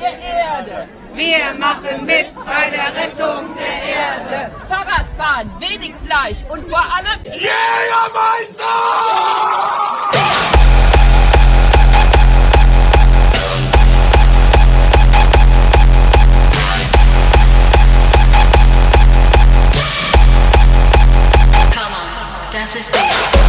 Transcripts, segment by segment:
der Erde. Wir machen mit bei der Rettung der Erde. Fahrradfahren, wenig Fleisch und vor allem Jägermeister! Come on, das ist gut.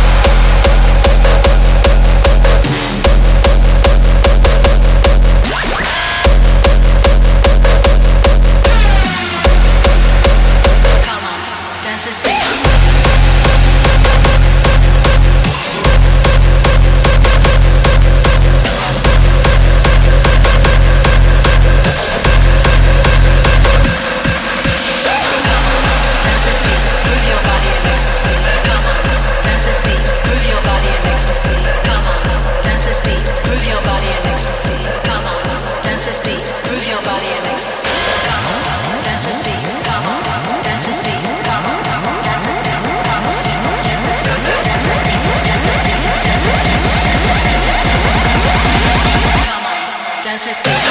this.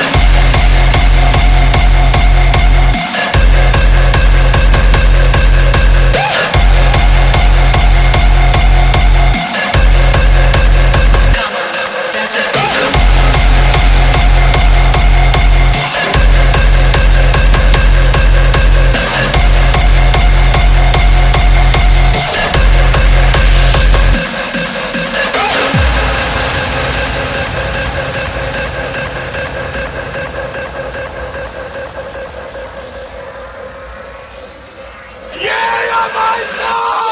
I'm no!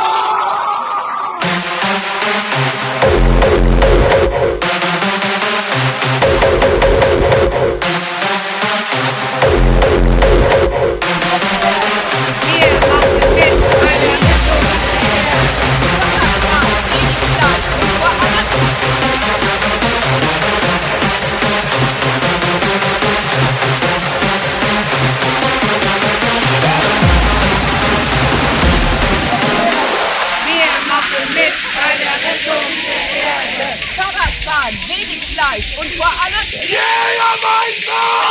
Österreich und vor allem Jägermeister!